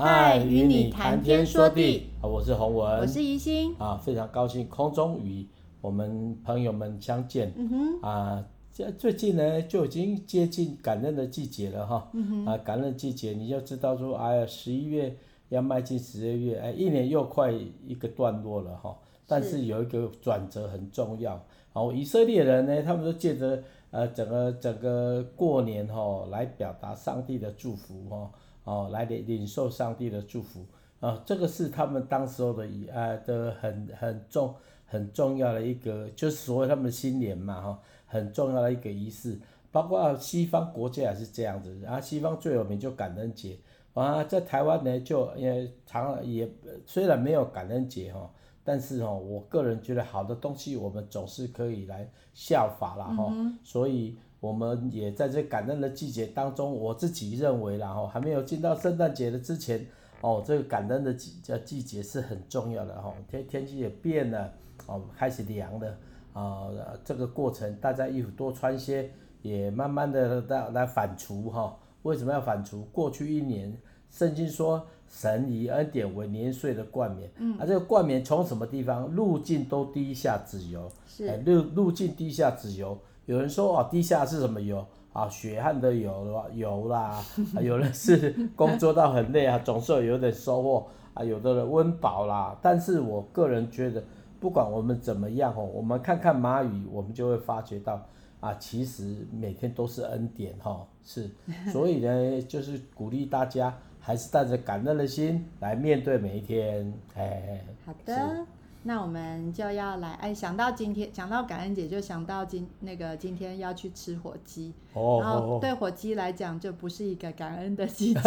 嗨，与你谈天说地，我是洪文，我是宜心，啊，非常高兴空中与我们朋友们相见，嗯哼，啊，这最近呢就已经接近感恩的季节了哈，嗯哼，啊，感恩季节你就知道说，哎呀，十一月要迈进十二月，哎，一年又快一个段落了哈，但是有一个转折很重要，然后以色列人呢，他们都借着呃整个整个过年哈来表达上帝的祝福哈。哦，哦来领领受上帝的祝福啊、这个是他们当时候的呃的很很重很重要的一个，就是所谓他们新年嘛哈、哦，很重要的一个仪式。包括西方国家也是这样子，啊、西方最有名就感恩节啊，在台湾呢就也常也虽然没有感恩节哈、哦，但是哈、哦，我个人觉得好的东西我们总是可以来效法了哈、哦，所以。我们也在这感恩的季节当中，我自己认为啦，哈，还没有进到圣诞节的之前，哦，这个感恩的季季节是很重要的哈。天天气也变了，哦，开始凉了，啊，这个过程大家衣服多穿些，也慢慢的来来反刍哈。为什么要反刍？过去一年，圣经说神以恩典为年岁的冠冕，嗯，啊，这个冠冕从什么地方？路径都滴下脂油，是，路路径滴下脂油。有人说哦，滴下是什么油啊？血汗的油油啦，有人是工作到很累啊，总是有点收获啊，有的人温饱啦。但是我个人觉得，不管我们怎么样哦，我们看看马语，我们就会发觉到啊，其实每天都是恩典哈，是。所以呢，就是鼓励大家还是带着感恩的心来面对每一天。哎，好的。那我们就要来，哎，想到今天，想到感恩节，就想到今那个今天要去吃火鸡，哦、然后对火鸡来讲，就不是一个感恩的季节。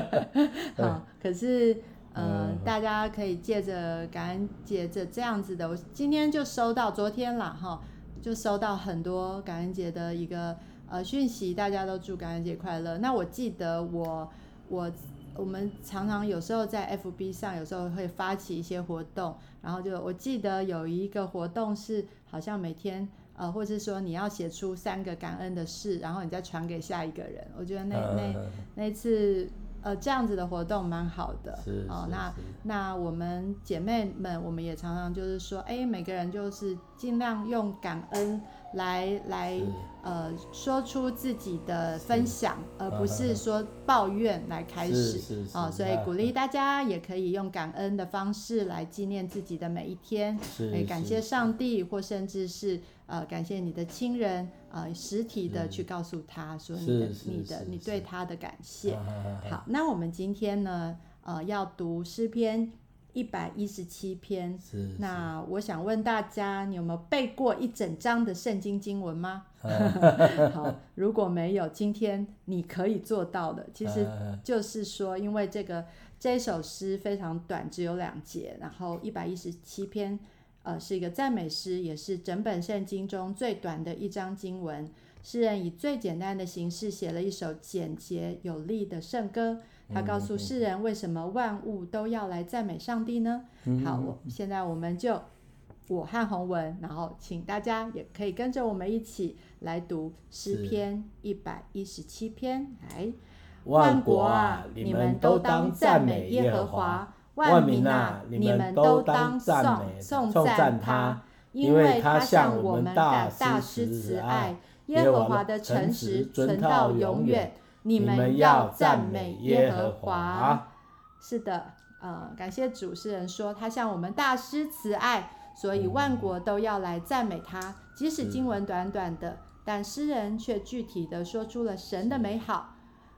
好，可是，呃，嗯、大家可以借着感恩节这这样子的，我今天就收到，昨天啦，哈，就收到很多感恩节的一个呃讯息，大家都祝感恩节快乐。那我记得我我。我们常常有时候在 FB 上，有时候会发起一些活动，然后就我记得有一个活动是，好像每天呃，或者是说你要写出三个感恩的事，然后你再传给下一个人。我觉得那那那次呃这样子的活动蛮好的。是哦，那那我们姐妹们，我们也常常就是说，哎，每个人就是尽量用感恩。来来，呃，说出自己的分享，而不是说抱怨来开始哦。所以鼓励大家也可以用感恩的方式来纪念自己的每一天，来感谢上帝，或甚至是呃感谢你的亲人，呃，实体的去告诉他说你的你的你对他的感谢。好，那我们今天呢，呃，要读诗篇。一百一十七篇，是是，那我想问大家，你有没有背过一整章的圣经经文吗？好，如果没有，今天你可以做到的，其实就是说，因为这个这首诗非常短，只有两节，然后一百一十七篇，呃，是一个赞美诗，也是整本圣经中最短的一章经文。诗人以最简单的形式写了一首简洁有力的圣歌。他告诉世人，为什么万物都要来赞美上帝呢？嗯、好，我现在我们就我和洪文，然后请大家也可以跟着我们一起来读诗篇一百一十七篇。来，万国啊，你们都当赞美耶和华；万民啊，你们都当赞美颂赞他，因为他向我们大施慈爱，耶和华的诚实存到永远。你们要赞美耶和华。是的，呃，感谢主。诗人说他向我们大施慈爱，所以万国都要来赞美他。即使经文短短的，但诗人却具体的说出了神的美好。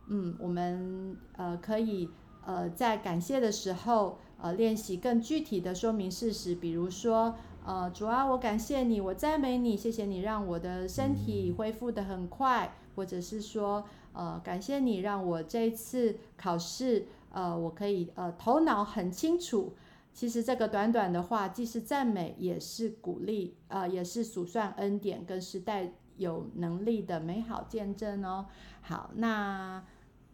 嗯，我们呃可以呃在感谢的时候呃练习更具体的说明事实，比如说呃主啊，我感谢你，我赞美你，谢谢你让我的身体恢复的很快，或者是说。呃，感谢你让我这一次考试，呃，我可以呃头脑很清楚。其实这个短短的话，既是赞美，也是鼓励，呃，也是数算恩典，更是带有能力的美好见证哦。好，那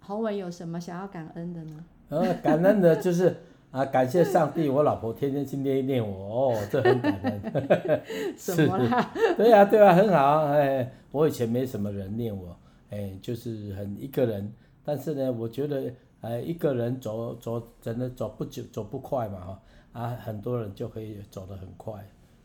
洪伟有什么想要感恩的呢？呃，感恩的就是啊，感谢上帝，我老婆天天去念一念我，哦，这很感恩。什么啦？对啊，对啊，很好。哎，我以前没什么人念我。哎，就是很一个人，但是呢，我觉得哎，一个人走走真的走不久走不快嘛哈，啊，很多人就可以走得很快，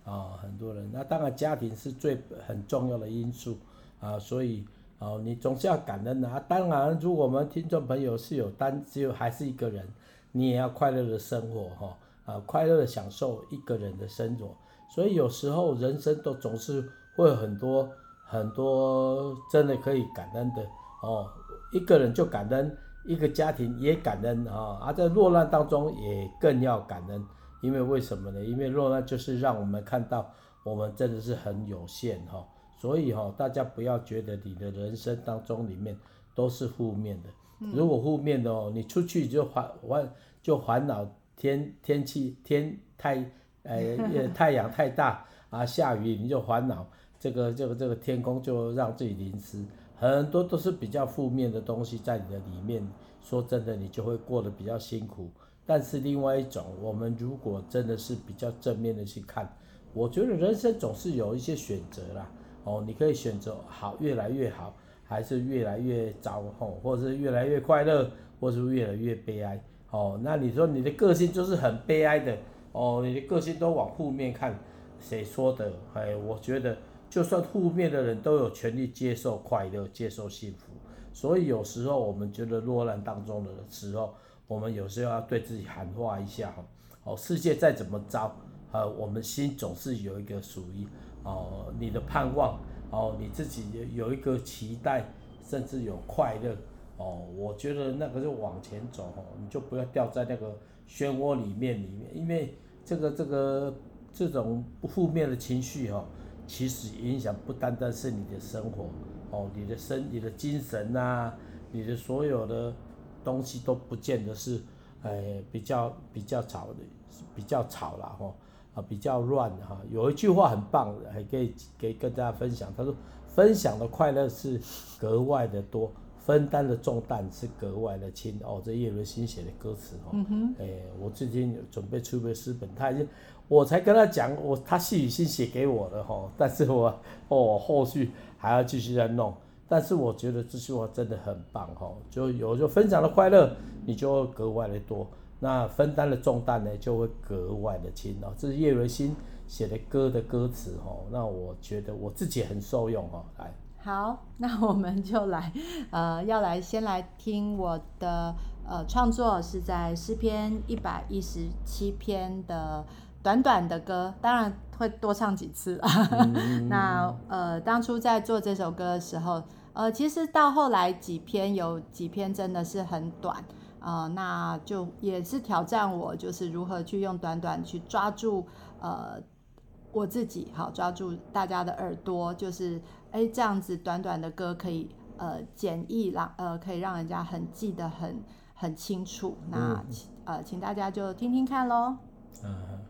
啊，很多人，那当然家庭是最很重要的因素，啊，所以，哦，你总是要感恩的啊。当然，如果我们听众朋友是有单，只有还是一个人，你也要快乐的生活哈，啊，快乐的享受一个人的生活。所以有时候人生都总是会有很多很多真的可以感恩的哦，一个人就感恩。一个家庭也感恩啊，而在落难当中也更要感恩，因为为什么呢？因为落难就是让我们看到我们真的是很有限哈，所以哈，大家不要觉得你的人生当中里面都是负面的，如果负面的哦，你出去就烦烦就烦恼天天气天太呃太阳太大 啊，下雨你就烦恼这个这个这个天空就让自己淋湿。很多都是比较负面的东西在你的里面，说真的，你就会过得比较辛苦。但是另外一种，我们如果真的是比较正面的去看，我觉得人生总是有一些选择啦。哦，你可以选择好，越来越好，还是越来越糟，哦，或者是越来越快乐，或是越来越悲哀。哦，那你说你的个性就是很悲哀的，哦，你的个性都往负面看，谁说的？哎，我觉得。就算负面的人都有权利接受快乐，接受幸福。所以有时候我们觉得落难当中的时候，我们有时候要对自己喊话一下哈。哦，世界再怎么糟，呃，我们心总是有一个属于哦你的盼望，哦你自己有一个期待，甚至有快乐。哦，我觉得那个就往前走哦，你就不要掉在那个漩涡里面里面，因为这个这个这种负面的情绪哈。其实影响不单单是你的生活，哦，你的身、你的精神啊，你的所有的东西都不见得是，哎，比较比较吵的，比较吵了哈，啊，比较乱哈。有一句话很棒，还可以给跟大家分享，他说：分享的快乐是格外的多，分担的重担是格外的轻。哦，这叶伦新写的歌词哦，嗯哼，哎，我最近准备出本诗本，他已经。我才跟他讲，我他细语信写给我的哈，但是我哦后续还要继续再弄，但是我觉得这句话真的很棒哈，就有就分享的快乐，你就会格外的多，那分担的重担呢就会格外的轻哦。这是叶维新写的歌的歌词哦，那我觉得我自己很受用哦。来，好，那我们就来，呃，要来先来听我的呃创作是在诗篇一百一十七篇的。短短的歌，当然会多唱几次了。嗯、那呃，当初在做这首歌的时候，呃，其实到后来几篇有几篇真的是很短啊、呃，那就也是挑战我，就是如何去用短短去抓住呃我自己，好抓住大家的耳朵，就是哎这样子短短的歌可以呃简易让呃可以让人家很记得很很清楚。那、嗯、呃，请大家就听听看喽。嗯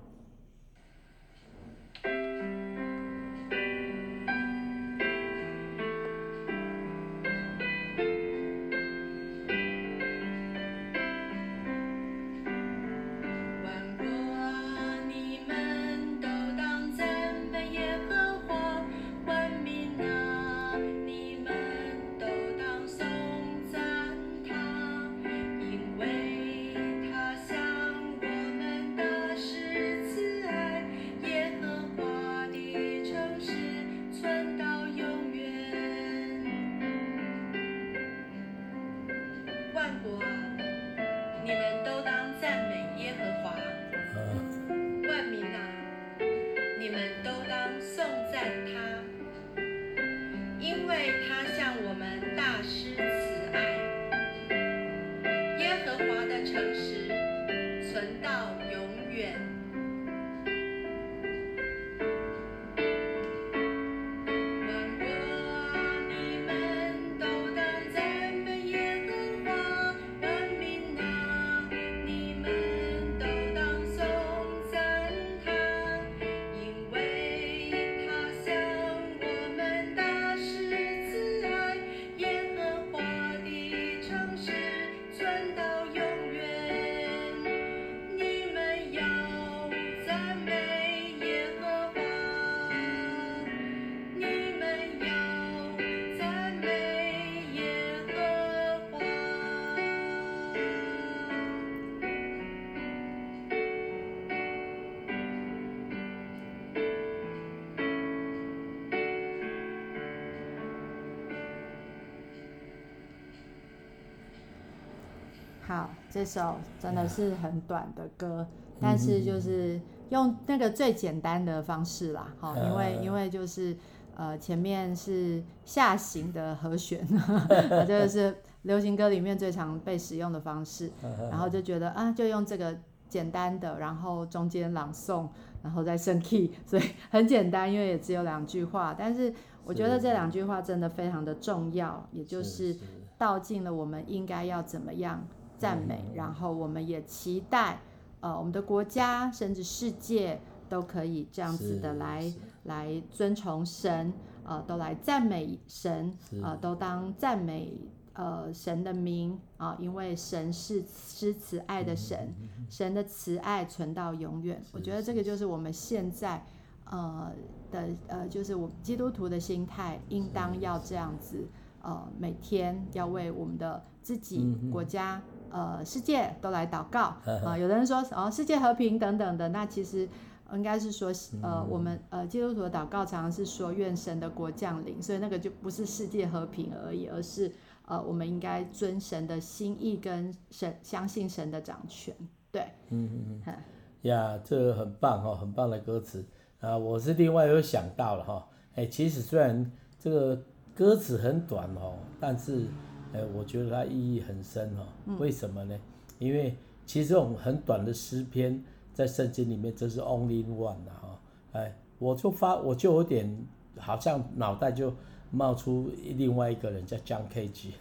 这首真的是很短的歌，但是就是用那个最简单的方式啦，哈，因为因为就是呃前面是下行的和弦，这个是流行歌里面最常被使用的方式，然后就觉得啊，就用这个简单的，然后中间朗诵，然后再升 key，所以很简单，因为也只有两句话，但是我觉得这两句话真的非常的重要，也就是。道尽了我们应该要怎么样。赞美，然后我们也期待，呃，我们的国家甚至世界都可以这样子的来来尊崇神，呃，都来赞美神，呃，都当赞美呃神的名啊，呃，因为神是施慈爱的神，神的慈爱存到永远。我觉得这个就是。我们现在呃的呃，就是我基督徒的心态，应当要这样子，呃，每天要为我们的自己国家。呃，世界都来祷告啊、呃！有的人说哦，世界和平等等的，那其实应该是说，呃，我们呃基督徒的祷告常常是说愿神的国降临，所以那个就不是世界和平而已，而是呃，我们应该遵神的心意跟神相信神的掌权。对，嗯嗯嗯，呀，这个很棒哦，很棒的歌词啊！我是另外有想到了哈，哎，其实虽然这个歌词很短哦，但是。哎，我觉得它意义很深哈。为什么呢？因为其实这种很短的诗篇，在圣经里面这是 only one 的哈。哎，我就发，我就有点好像脑袋就冒出另外一个人叫 John Cage，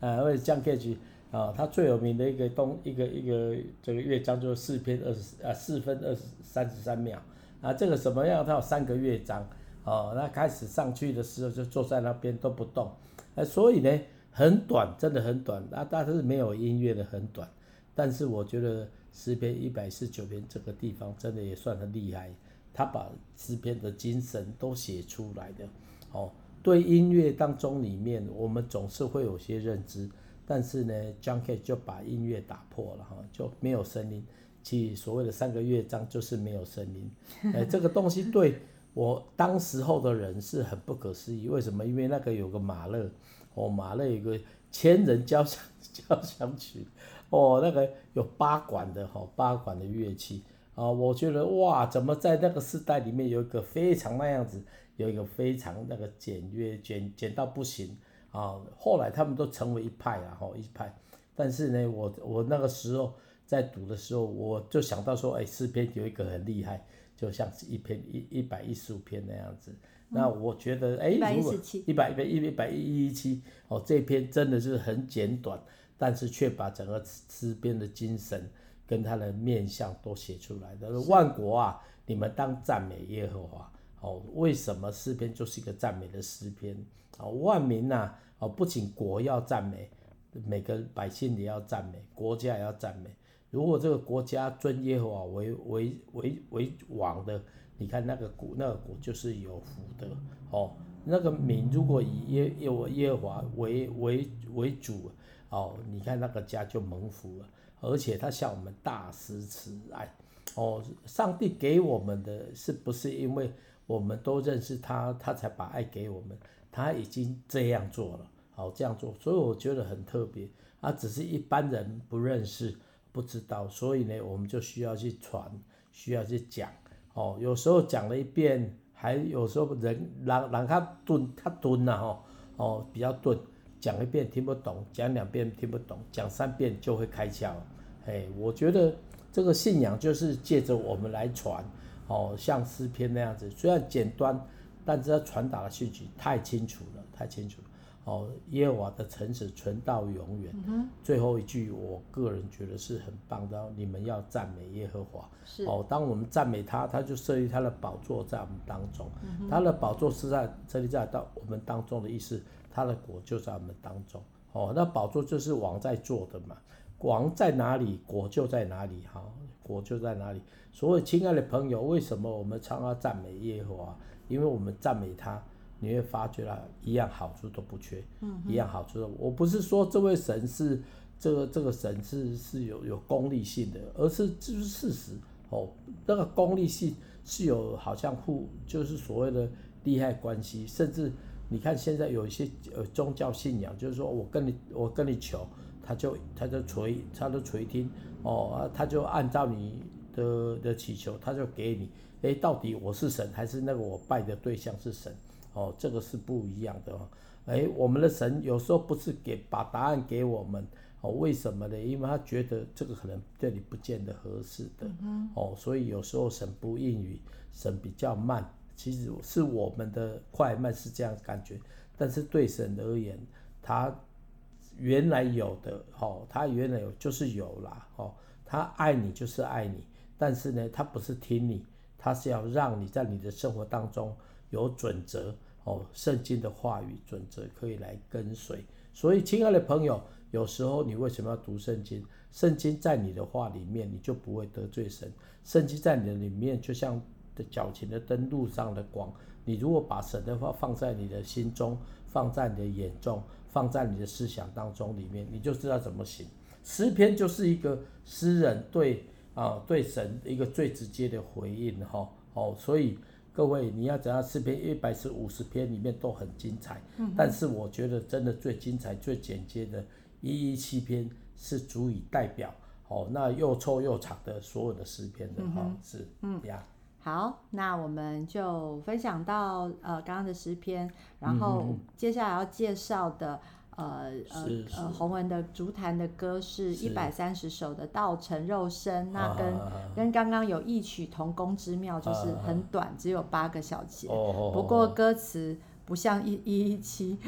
啊，因为 John Cage 啊，他最有名的一个东一个一个这个乐章就是四篇二十啊四分二十三十三秒啊，这个什么样？它有三个乐章哦。那开始上去的时候就坐在那边都不动。哎，所以呢，很短，真的很短，啊，但是没有音乐的很短，但是我觉得诗篇一百四十九篇这个地方真的也算很厉害，他把诗篇的精神都写出来的，哦，对音乐当中里面，我们总是会有些认知，但是呢，John K 就把音乐打破了哈，就没有声音，其所谓的三个乐章就是没有声音，哎，这个东西对。我当时候的人是很不可思议，为什么？因为那个有个马勒，哦，马勒有个千人交响交响曲，哦，那个有八管的哈、哦，八管的乐器啊、哦，我觉得哇，怎么在那个时代里面有一个非常那样子，有一个非常那个简约简简到不行啊、哦。后来他们都成为一派啊，哈、哦，一派。但是呢，我我那个时候在读的时候，我就想到说，哎，诗篇有一个很厉害。就像是一篇一一百一十五篇那样子，嗯、那我觉得哎，如果一百一百一一百一一七哦，这篇真的是很简短，但是却把整个诗篇的精神跟他的面相都写出来的。万国啊，你们当赞美耶和华哦。为什么诗篇就是一个赞美的诗篇啊？万民呐哦，不仅国要赞美，每个百姓也要赞美，国家也要赞美。如果这个国家尊耶和华为为为为王的，你看那个国那个国就是有福的哦。那个民如果以耶耶耶和华为为为主哦，你看那个家就蒙福了，而且他向我们大施慈爱哦。上帝给我们的是不是因为我们都认识他，他才把爱给我们？他已经这样做了，好这样做，所以我觉得很特别啊。只是一般人不认识。不知道，所以呢，我们就需要去传，需要去讲。哦，有时候讲了一遍，还有时候人让让他钝，他钝了哈。哦，比较钝，讲一遍听不懂，讲两遍听不懂，讲三遍就会开窍。哎，我觉得这个信仰就是借着我们来传。哦，像诗篇那样子，虽然简单，但是它传达的讯息太清楚了，太清楚了。哦，耶和华的诚实存到永远。嗯。最后一句，我个人觉得是很棒的。你们要赞美耶和华。是。哦，当我们赞美他，他就设立他的宝座在我们当中。嗯。他的宝座是在设立在到我们当中的意思，他的国就在我们当中。哦，那宝座就是王在做的嘛。王在哪里，国就在哪里。哈，国就在哪里。所以，亲爱的朋友，为什么我们常常赞美耶和华？因为我们赞美他。你会发觉啊，一样好处都不缺，嗯、一样好处都。我不是说这位神是这个这个神是是有有功利性的，而是这是事实哦。那个功利性是有好像互就是所谓的利害关系，甚至你看现在有一些呃宗教信仰，就是说我跟你我跟你求，他他就他就垂他就垂听哦，他就按照你的的祈求，他就给你。诶，到底我是神还是那个我拜的对象是神？哦，这个是不一样的哦。诶，我们的神有时候不是给把答案给我们哦，为什么呢？因为他觉得这个可能对你不见得合适的哦，所以有时候神不应允，神比较慢，其实是我们的快慢是这样感觉，但是对神而言，他原来有的哦，他原来有就是有啦哦，他爱你就是爱你，但是呢，他不是听你。他是要让你在你的生活当中有准则哦，圣经的话语准则可以来跟随。所以，亲爱的朋友，有时候你为什么要读圣经？圣经在你的话里面，你就不会得罪神。圣经在你的里面，就像的脚前的灯，路上的光。你如果把神的话放在你的心中，放在你的眼中，放在你的思想当中里面，你就知道怎么行。诗篇就是一个诗人对。啊，对神一个最直接的回应哈，哦，所以各位你要讲到诗篇一百五十篇里面都很精彩，嗯，但是我觉得真的最精彩、最简洁的一一七篇是足以代表哦，那又臭又长的所有的诗篇的哈，嗯，是，嗯。呀，好，那我们就分享到呃刚刚的诗篇，然后接下来要介绍的。呃呃呃，洪文的竹坛的歌是一百三十首的道成肉身，那跟、啊、跟刚刚有异曲同工之妙，就是很短，啊、只有八个小节。哦、不过歌词不像一一一七，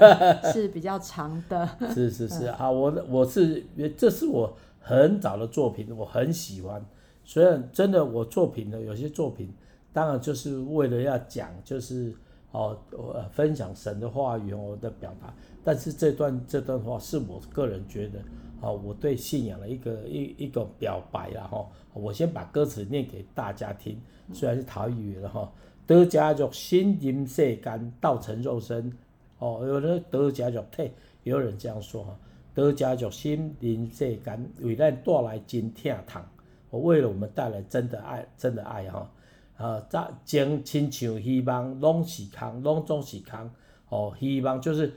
是比较长的。是是是啊，我我是这是我很早的作品，我很喜欢。虽然真的我作品的有些作品，当然就是为了要讲，就是。哦，我分享神的话语，我的表达。但是这段这段话是我个人觉得，哦，我对信仰的一个一一个表白了哈。我先把歌词念给大家听，虽然是台语的哈。得家族心灵世间，道成肉身。哦，有人得家族体，有人这样说哈。得家族心灵世间，为咱带来真疼痛。我为了我们带来真的爱，真的爱哈。啊，早前亲像希望拢是空，拢总是空。哦，希望就是，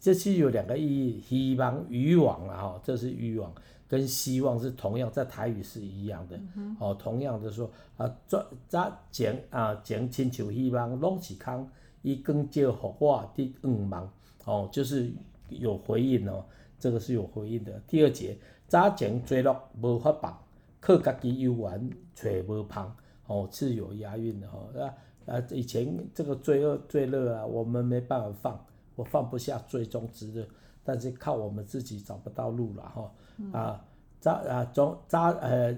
这是有两个意义，希望渔网啊，吼，这是渔网，跟希望是同样，在台语是一样的。嗯、哦，同样的说，啊，早早前啊，前亲像希望拢是空，伊更叫予我的愿望。哦，就是有回应哦，这个是有回应的。第二节，早前坠落无法放，靠家己游玩找无芳。哦，是有押韵的哈，啊啊，以前这个罪恶罪乐啊，我们没办法放，我放不下最终之乐，但是靠我们自己找不到路了哈，啊，早啊总早呃，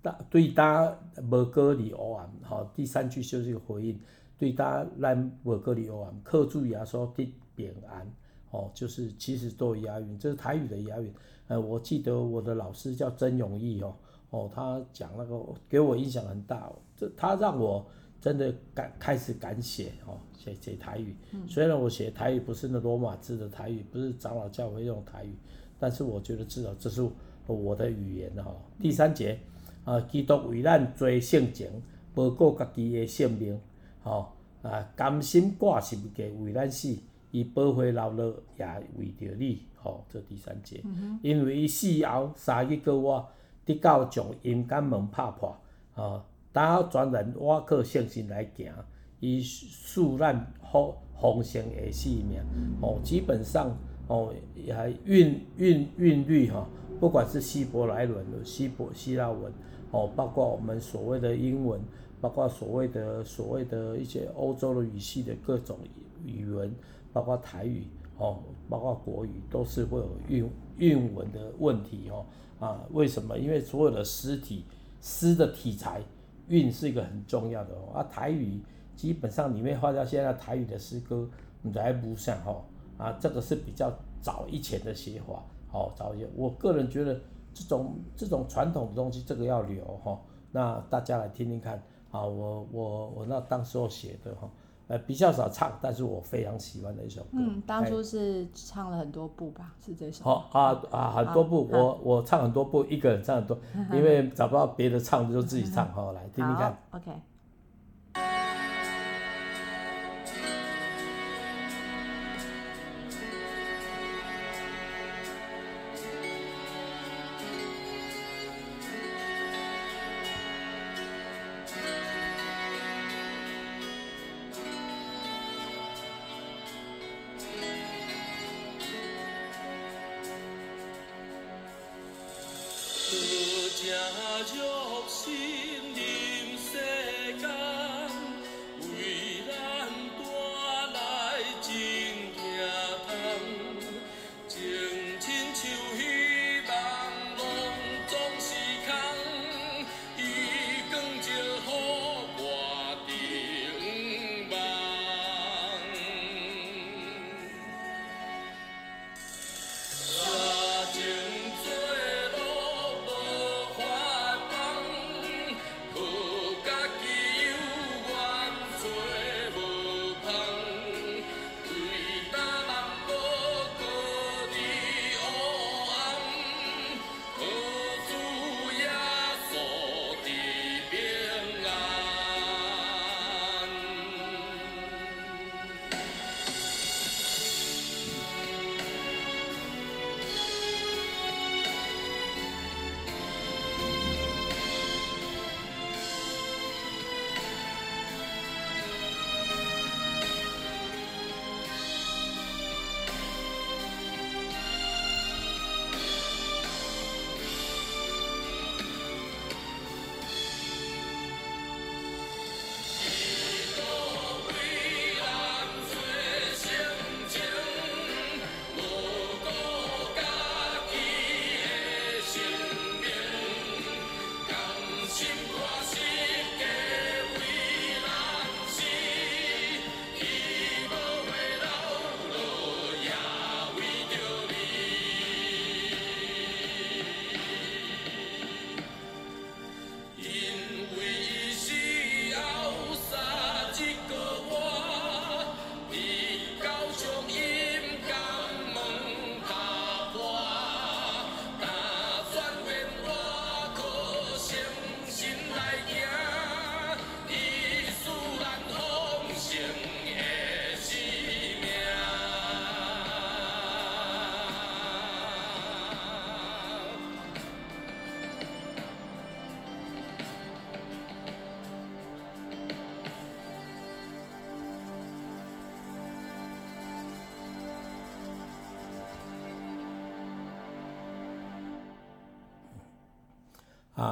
大对大无歌里欧安，好，第三句就是一个回应，对大咱无歌里欧安，靠主耶稣的平安，哦，就是其实都有押韵，这是台语的押韵，呃，我记得我的老师叫曾永义哦。哦，他讲那个给我影响很大，哦，这他让我真的敢开始敢写哦，写写台语。嗯、虽然我写台语不是那罗马字的台语，不是长老教会用台语，但是我觉得至少这是我的语言哈，哦。第三节啊，基督为咱做圣情，无顾家己的性命，哦啊，甘心挂心给为咱死，伊保护老了也为着你，哦，这第三节，嗯、因为伊死后三日过我。直到将阴间门拍破，哦，打全人我靠信心来行，以赐咱丰丰盛的生命，哦，基本上哦，也韵韵韵律哈，不管是希伯来文、希伯希腊文，哦，包括我们所谓的英文，包括所谓的所谓的一些欧洲的语系的各种语文，包括台语，哦，包括国语，都是会有韵韵文的问题哦。啊，为什么？因为所有的诗体诗的题材韵是一个很重要的哦。啊，台语基本上里面发现现在台语的诗歌，你还不上哈。啊，这个是比较早以前的写法，好早一些。我个人觉得这种这种传统的东西，这个要留哈。那大家来听听看啊，我我我那当时候写的哈。呃，比较少唱，但是我非常喜欢的一首歌。嗯，当初是唱了很多部吧，是这首。好啊啊，很多部，我我唱很多部，一个人唱很多，因为找不到别的唱，就自己唱。好，来听听看。OK。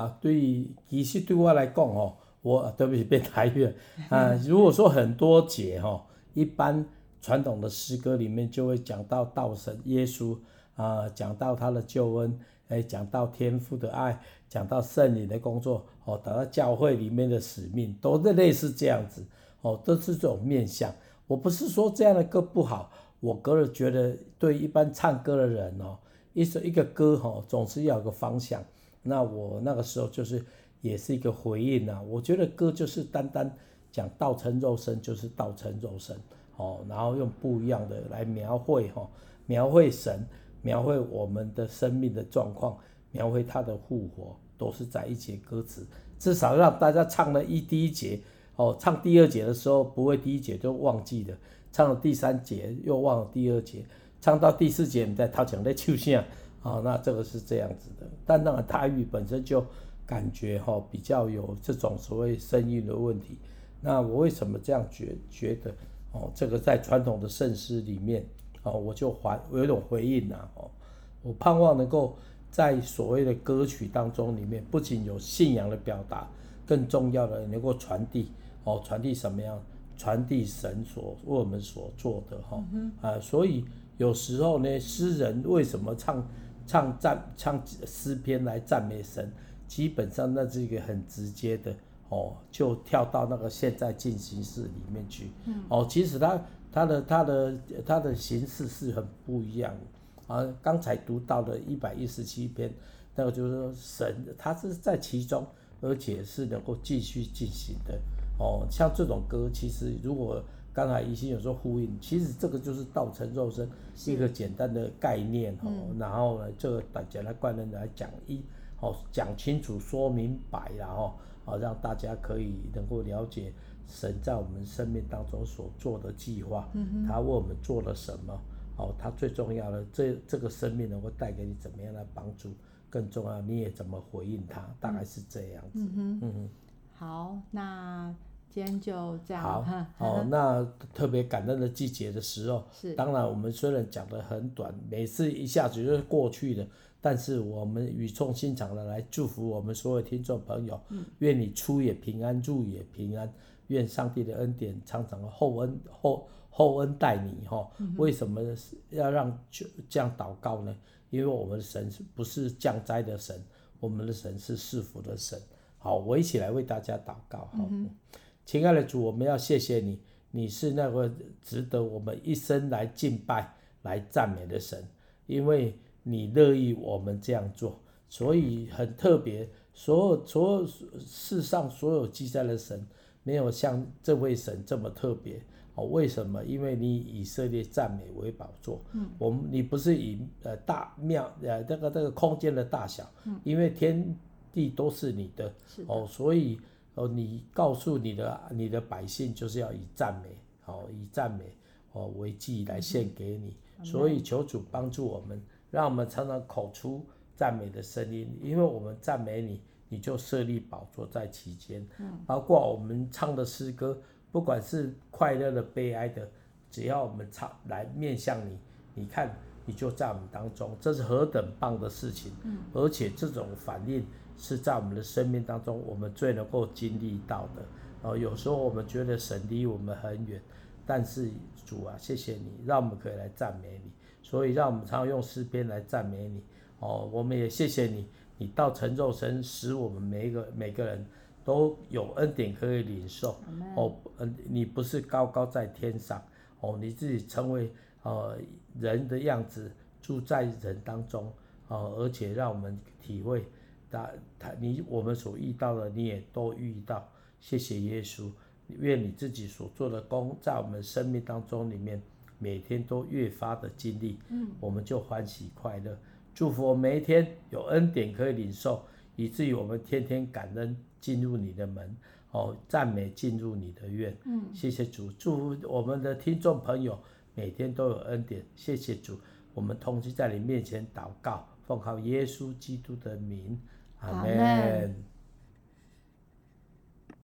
啊，对，其实对我来讲哦，我对不起变台语 啊。如果说很多节哈，一般传统的诗歌里面就会讲到道神耶稣啊，讲到他的救恩，哎，讲到天父的爱，讲到圣灵的工作，哦，讲到教会里面的使命，都是类似这样子，哦，都是这种面向。我不是说这样的歌不好，我个人觉得对一般唱歌的人哦，一首一个歌哈，总是要有个方向。那我那个时候就是也是一个回应啊，我觉得歌就是单单讲道成肉身，就是道成肉身，哦，然后用不一样的来描绘哈，描绘神，描绘我们的生命的状况，描绘他的复活，都是在一节歌词，至少让大家唱了一第一节，哦，唱第二节的时候不会第一节就忘记了，唱了第三节又忘了第二节，唱到第四节你再掏钱在唱啥？啊，那这个是这样子的，但那个大玉本身就感觉哈比较有这种所谓声音的问题。那我为什么这样觉觉得？哦，这个在传统的圣诗里面，哦，我就还我有一种回应呐，哦，我盼望能够在所谓的歌曲当中里面，不仅有信仰的表达，更重要的能够传递，哦，传递什么样？传递神所为我们所做的哈，啊，所以有时候呢，诗人为什么唱？唱赞唱诗篇来赞美神，基本上那是一个很直接的哦，就跳到那个现在进行式里面去。嗯、哦，其实他他的他的他的形式是很不一样啊。刚才读到的一百一十七篇，那个就是说神他是在其中，而且是能够继续进行的。哦，像这种歌，其实如果刚才一心有时候呼应，其实这个就是道成肉身，是一个简单的概念哦。嗯、然后呢，这个大家来观念来讲一哦，讲清楚说明白，然后哦，让大家可以能够了解神在我们生命当中所做的计划，他为我们做了什么哦，他最重要的这这个生命能够带给你怎么样的帮助，更重要你也怎么回应他，大概是这样子。嗯哼，嗯哼好，那。就这样。好，哦，那特别感恩的季节的时候，是当然我们虽然讲的很短，每次一下子就是过去了，但是我们语重心长的来祝福我们所有听众朋友，愿你出也平安，入也平安，愿上帝的恩典常常厚恩厚厚恩待你哈。为什么要让就这样祷告呢？因为我们的神不是降灾的神，我们的神是赐福的神。好，我一起来为大家祷告哈。亲爱的主，我们要谢谢你，你是那个值得我们一生来敬拜、来赞美的神，因为。你乐意我们这样做，所以很特别。所有所有世上所有记载的神，没有像这位神这么特别。哦，为什么？因为你以以色列赞美为宝座。嗯，我们你不是以呃大庙呃这个这个空间的大小，嗯，因为天地都是你的。是的。哦，所以哦，你告诉你的你的百姓，就是要以赞美，哦，以赞美哦为祭来献给你。嗯，所以求主帮助我们。让我们常常口出赞美的声音，因为我们赞美你，你就设立宝座在其间。嗯，包括我们唱的诗歌，不管是快乐的、悲哀的，只要我们唱来面向你，你看你就在我们当中，这是何等棒的事情。嗯，而且这种反应是在我们的生命当中，我们最能够经历到的。哦，有时候我们觉得神离我们很远，但是主啊，谢谢你，让我们可以来赞美你。所以，让我们常常用诗篇来赞美你哦。我们也谢谢你，你到成肉身，使我们每一个每个人都有恩典可以领受。哦，嗯，你不是高高在天上哦，你自己成为呃人的样子，住在人当中哦，而且让我们体会，他他你我们所遇到的，你也都遇到。谢谢耶稣，愿你自己所做的功在我们生命当中里面。每天都越发的经历，嗯，我们就欢喜快乐，祝福我们每一天有恩典可以领受，以至于我们天天感恩进入你的门，哦，赞美进入你的院，嗯，谢谢主，祝福我们的听众朋友每天都有恩典，谢谢主，我们同时在你面前祷告，奉靠耶稣基督的名，阿门。